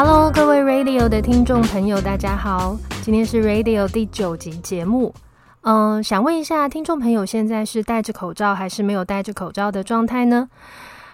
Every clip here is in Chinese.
Hello，各位 Radio 的听众朋友，大家好，今天是 Radio 第九集节目。嗯，想问一下听众朋友，现在是戴着口罩还是没有戴着口罩的状态呢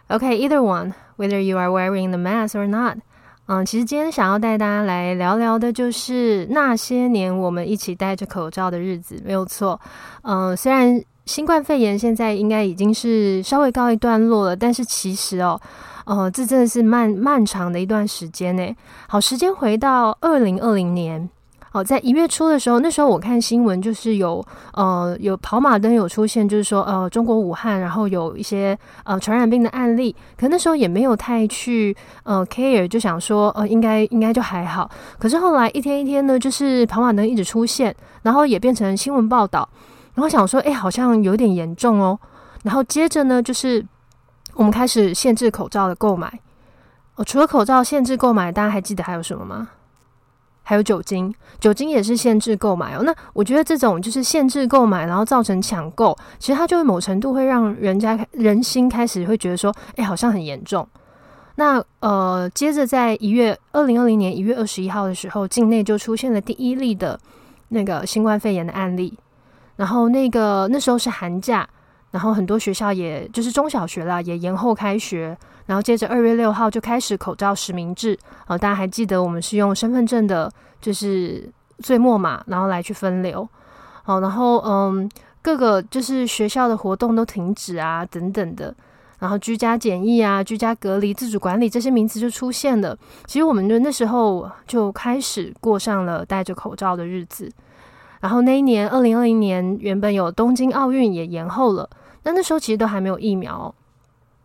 ？OK，either one，whether you are wearing the mask or not。嗯，其实今天想要带大家来聊聊的，就是那些年我们一起戴着口罩的日子，没有错。嗯，虽然新冠肺炎现在应该已经是稍微告一段落了，但是其实哦。哦，这真的是漫漫长的一段时间呢。好，时间回到二零二零年，哦，在一月初的时候，那时候我看新闻，就是有呃有跑马灯有出现，就是说呃中国武汉，然后有一些呃传染病的案例，可那时候也没有太去呃 care，就想说呃应该应该就还好。可是后来一天一天呢，就是跑马灯一直出现，然后也变成新闻报道，然后想说哎好像有点严重哦，然后接着呢就是。我们开始限制口罩的购买。哦，除了口罩限制购买，大家还记得还有什么吗？还有酒精，酒精也是限制购买哦。那我觉得这种就是限制购买，然后造成抢购，其实它就会某程度会让人家人心开始会觉得说，哎，好像很严重。那呃，接着在一月二零二零年一月二十一号的时候，境内就出现了第一例的那个新冠肺炎的案例。然后那个那时候是寒假。然后很多学校也就是中小学啦，也延后开学。然后接着二月六号就开始口罩实名制。呃，大家还记得我们是用身份证的，就是最末码，然后来去分流。好，然后嗯，各个就是学校的活动都停止啊，等等的。然后居家检疫啊，居家隔离、自主管理这些名词就出现了。其实我们就那时候就开始过上了戴着口罩的日子。然后那一年二零二零年，原本有东京奥运也延后了。那那时候其实都还没有疫苗，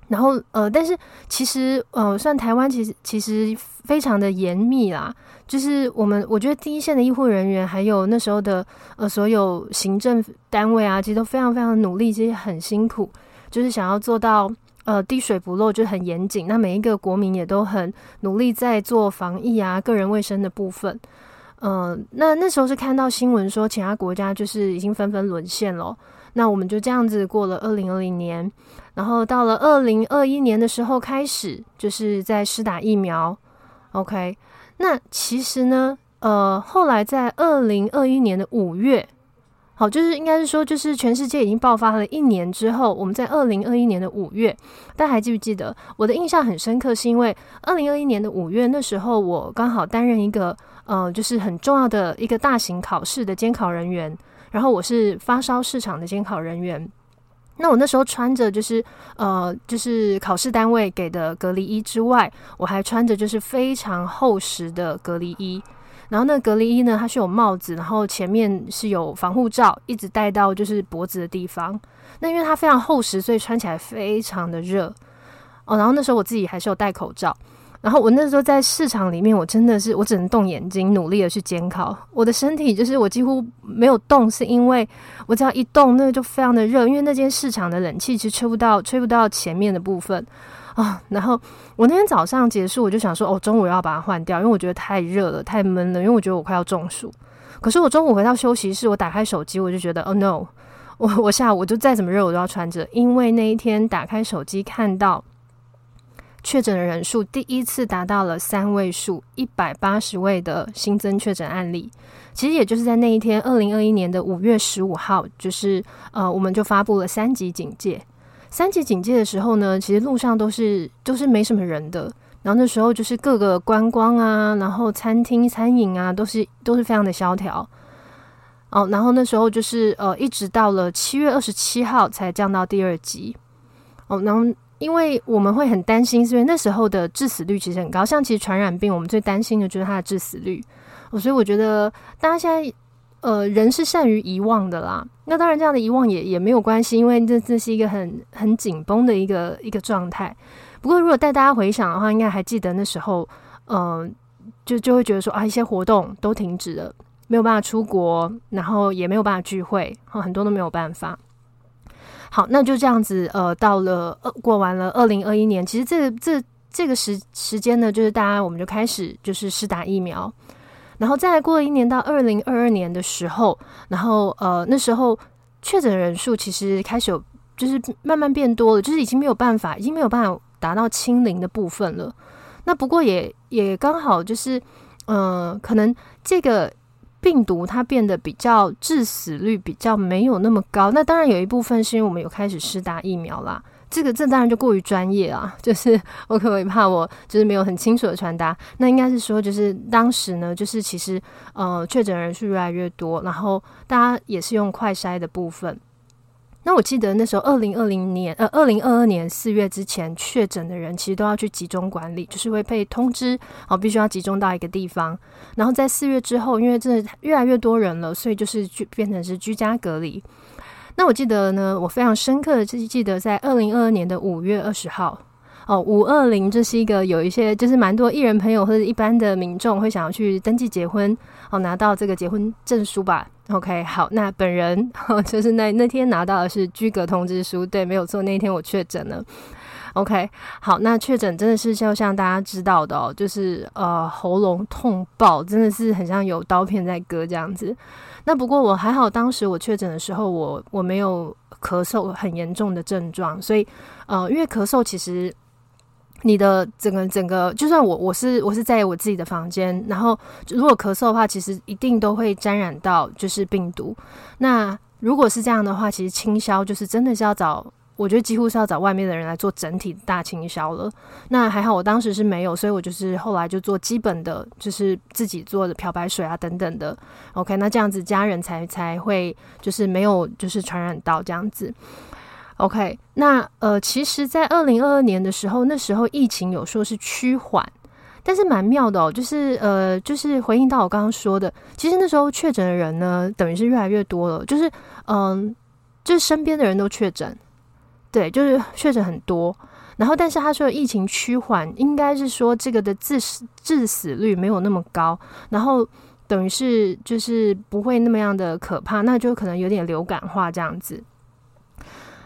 然后呃，但是其实呃，算台湾其实其实非常的严密啦，就是我们我觉得第一线的医护人员还有那时候的呃所有行政单位啊，其实都非常非常努力，其实很辛苦，就是想要做到呃滴水不漏，就很严谨。那每一个国民也都很努力在做防疫啊，个人卫生的部分。嗯，那那时候是看到新闻说其他国家就是已经纷纷沦陷了。那我们就这样子过了二零二零年，然后到了二零二一年的时候开始，就是在施打疫苗。OK，那其实呢，呃，后来在二零二一年的五月，好，就是应该是说，就是全世界已经爆发了一年之后，我们在二零二一年的五月，大家还记不记得？我的印象很深刻，是因为二零二一年的五月那时候，我刚好担任一个呃，就是很重要的一个大型考试的监考人员。然后我是发烧市场的监考人员，那我那时候穿着就是呃，就是考试单位给的隔离衣之外，我还穿着就是非常厚实的隔离衣。然后那个隔离衣呢，它是有帽子，然后前面是有防护罩，一直戴到就是脖子的地方。那因为它非常厚实，所以穿起来非常的热哦。然后那时候我自己还是有戴口罩。然后我那时候在市场里面，我真的是我只能动眼睛，努力的去监考。我的身体就是我几乎没有动，是因为我只要一动，那个就非常的热。因为那间市场的冷气其实吹不到，吹不到前面的部分啊。然后我那天早上结束，我就想说，哦，中午要把它换掉，因为我觉得太热了，太闷了。因为我觉得我快要中暑。可是我中午回到休息室，我打开手机，我就觉得，哦 no，我我下午就再怎么热，我都要穿着，因为那一天打开手机看到。确诊的人数第一次达到了三位数，一百八十位的新增确诊案例。其实也就是在那一天，二零二一年的五月十五号，就是呃，我们就发布了三级警戒。三级警戒的时候呢，其实路上都是都是没什么人的。然后那时候就是各个观光啊，然后餐厅、餐饮啊，都是都是非常的萧条。哦，然后那时候就是呃，一直到了七月二十七号才降到第二级。哦，然后。因为我们会很担心，因为那时候的致死率其实很高。像其实传染病，我们最担心的就是它的致死率。哦所以我觉得大家现在，呃，人是善于遗忘的啦。那当然，这样的遗忘也也没有关系，因为这这是一个很很紧绷的一个一个状态。不过，如果带大家回想的话，应该还记得那时候，嗯，就就会觉得说啊，一些活动都停止了，没有办法出国，然后也没有办法聚会，很多都没有办法。好，那就这样子，呃，到了呃过完了二零二一年，其实这这这个时时间呢，就是大家我们就开始就是试打疫苗，然后再过了一年到二零二二年的时候，然后呃那时候确诊人数其实开始有就是慢慢变多了，就是已经没有办法，已经没有办法达到清零的部分了。那不过也也刚好就是，嗯，可能这个病毒它变得比较致死率比较没有那么高。那当然有一部分是因为我们有开始施打疫苗啦。这个这当然就过于专业啊，就是我可能怕我就是没有很清楚的传达。那应该是说，就是当时呢，就是其实呃确诊人数越来越多，然后大家也是用快筛的部分。那我记得那时候二零二零年呃二零二二年四月之前确诊的人，其实都要去集中管理，就是会被通知哦，必须要集中到一个地方。然后在四月之后，因为真的越来越多人了，所以就是就变成是居家隔离。那我记得呢，我非常深刻的记记得在二零二二年的五月二十号，哦，五二零，这是一个有一些就是蛮多艺人朋友或者一般的民众会想要去登记结婚，哦，拿到这个结婚证书吧。OK，好，那本人就是那那天拿到的是居格通知书，对，没有错，那一天我确诊了。OK，好，那确诊真的是就像大家知道的哦，就是呃喉咙痛爆，真的是很像有刀片在割这样子。那不过我还好，当时我确诊的时候，我我没有咳嗽很严重的症状，所以呃，因为咳嗽其实你的整个整个，就算我我是我是在我自己的房间，然后如果咳嗽的话，其实一定都会沾染到就是病毒。那如果是这样的话，其实清消就是真的是要找。我觉得几乎是要找外面的人来做整体大清消了。那还好，我当时是没有，所以我就是后来就做基本的，就是自己做的漂白水啊等等的。OK，那这样子家人才才会就是没有就是传染到这样子。OK，那呃，其实，在二零二二年的时候，那时候疫情有说是趋缓，但是蛮妙的哦，就是呃，就是回应到我刚刚说的，其实那时候确诊的人呢，等于是越来越多了，就是嗯，就是身边的人都确诊。对，就是确诊很多，然后但是他说疫情趋缓，应该是说这个的致死致死率没有那么高，然后等于是就是不会那么样的可怕，那就可能有点流感化这样子。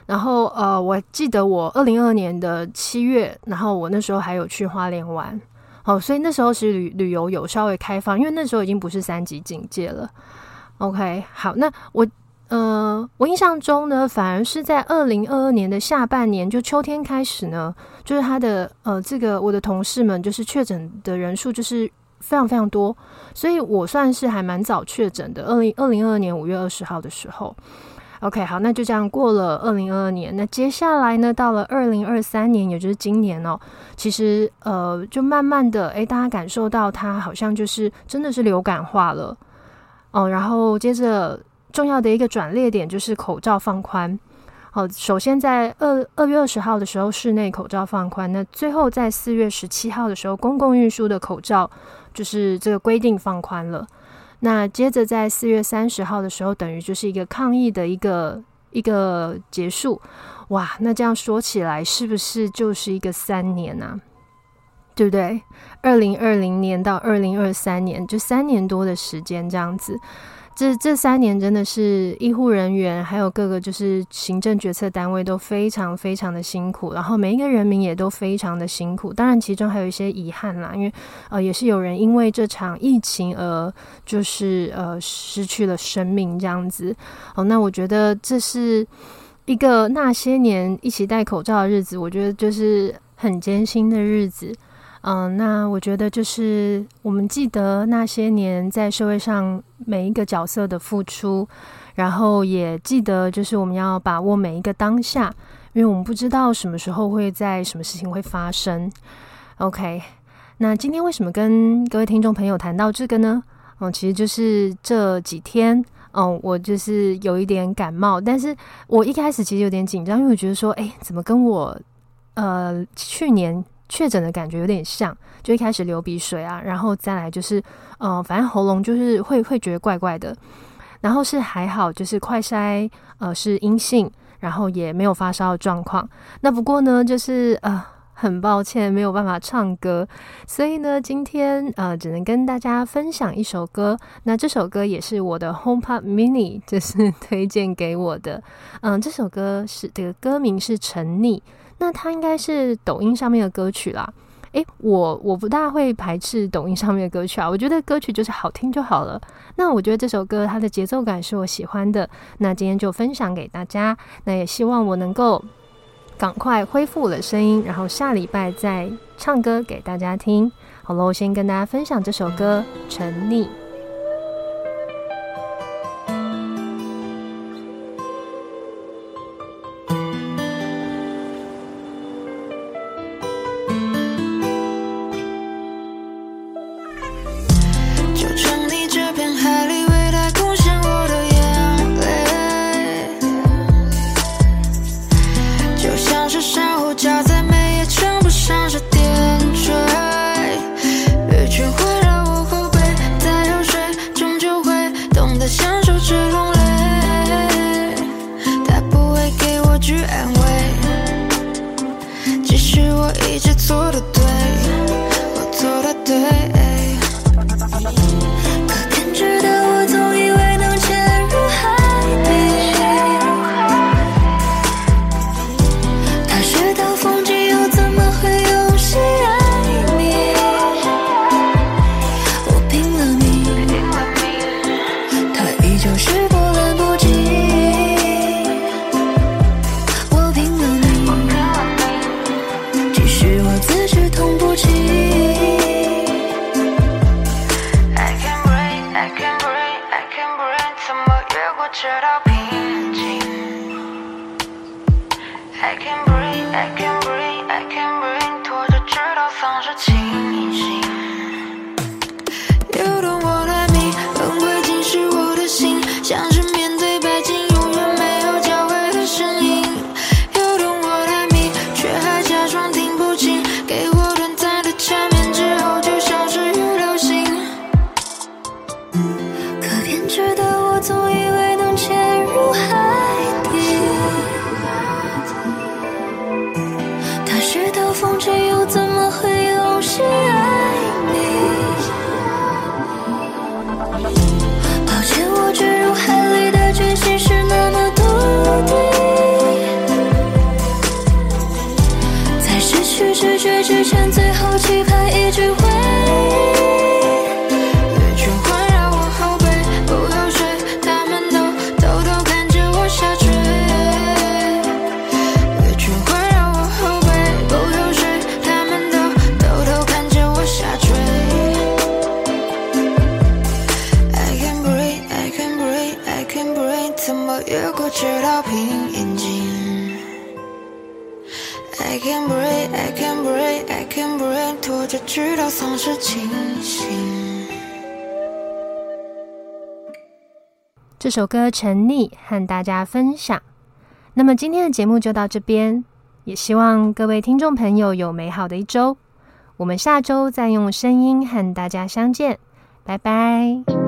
然后呃，我记得我二零二二年的七月，然后我那时候还有去花莲玩，哦，所以那时候是旅旅游有稍微开放，因为那时候已经不是三级警戒了。OK，好，那我。呃，我印象中呢，反而是在二零二二年的下半年，就秋天开始呢，就是他的呃，这个我的同事们就是确诊的人数就是非常非常多，所以我算是还蛮早确诊的。二零二零二二年五月二十号的时候，OK，好，那就这样过了二零二二年。那接下来呢，到了二零二三年，也就是今年哦，其实呃，就慢慢的，哎，大家感受到它好像就是真的是流感化了哦，然后接着。重要的一个转捩点就是口罩放宽。好，首先在二二月二十号的时候，室内口罩放宽。那最后在四月十七号的时候，公共运输的口罩就是这个规定放宽了。那接着在四月三十号的时候，等于就是一个抗疫的一个一个结束。哇，那这样说起来，是不是就是一个三年呢？对不对？二零二零年到二零二三年，就三年多的时间，这样子。这这三年真的是医护人员，还有各个就是行政决策单位都非常非常的辛苦，然后每一个人民也都非常的辛苦。当然，其中还有一些遗憾啦，因为呃，也是有人因为这场疫情而就是呃失去了生命这样子。哦，那我觉得这是一个那些年一起戴口罩的日子，我觉得就是很艰辛的日子。嗯，那我觉得就是我们记得那些年在社会上每一个角色的付出，然后也记得就是我们要把握每一个当下，因为我们不知道什么时候会在什么事情会发生。OK，那今天为什么跟各位听众朋友谈到这个呢？嗯，其实就是这几天，嗯，我就是有一点感冒，但是我一开始其实有点紧张，因为我觉得说，哎，怎么跟我呃去年。确诊的感觉有点像，就一开始流鼻水啊，然后再来就是，呃，反正喉咙就是会会觉得怪怪的，然后是还好，就是快筛呃是阴性，然后也没有发烧的状况。那不过呢，就是呃很抱歉没有办法唱歌，所以呢今天呃只能跟大家分享一首歌。那这首歌也是我的 HomePod Mini 就是 推荐给我的，嗯，这首歌是这个歌名是沉溺。那它应该是抖音上面的歌曲啦，诶，我我不大会排斥抖音上面的歌曲啊，我觉得歌曲就是好听就好了。那我觉得这首歌它的节奏感是我喜欢的，那今天就分享给大家。那也希望我能够赶快恢复我的声音，然后下礼拜再唱歌给大家听。好了，我先跟大家分享这首歌《沉溺》。I can breathe, I can breathe, I can breathe. 这首歌《沉溺》和大家分享。那么今天的节目就到这边，也希望各位听众朋友有美好的一周。我们下周再用声音和大家相见，拜拜。